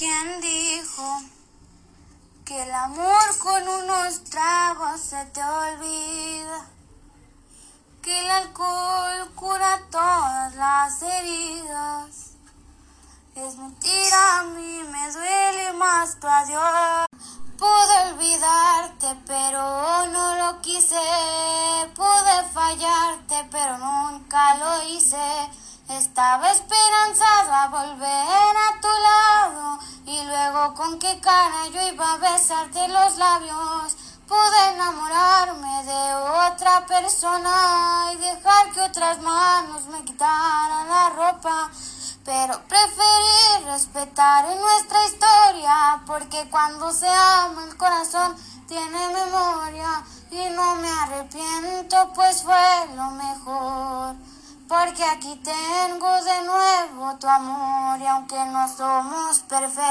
¿Quién dijo que el amor con unos tragos se te olvida? Que el alcohol cura todas las heridas. Es mentira, a mí me duele más tu adiós. Pude olvidarte, pero no lo quise. Pude fallarte, pero nunca lo hice. Estaba esperanzado a volver. Con qué cara yo iba a besarte los labios. Pude enamorarme de otra persona y dejar que otras manos me quitaran la ropa. Pero preferí respetar en nuestra historia, porque cuando se ama el corazón tiene memoria y no me arrepiento, pues fue lo mejor. Porque aquí tengo de nuevo tu amor y aunque no somos perfectos.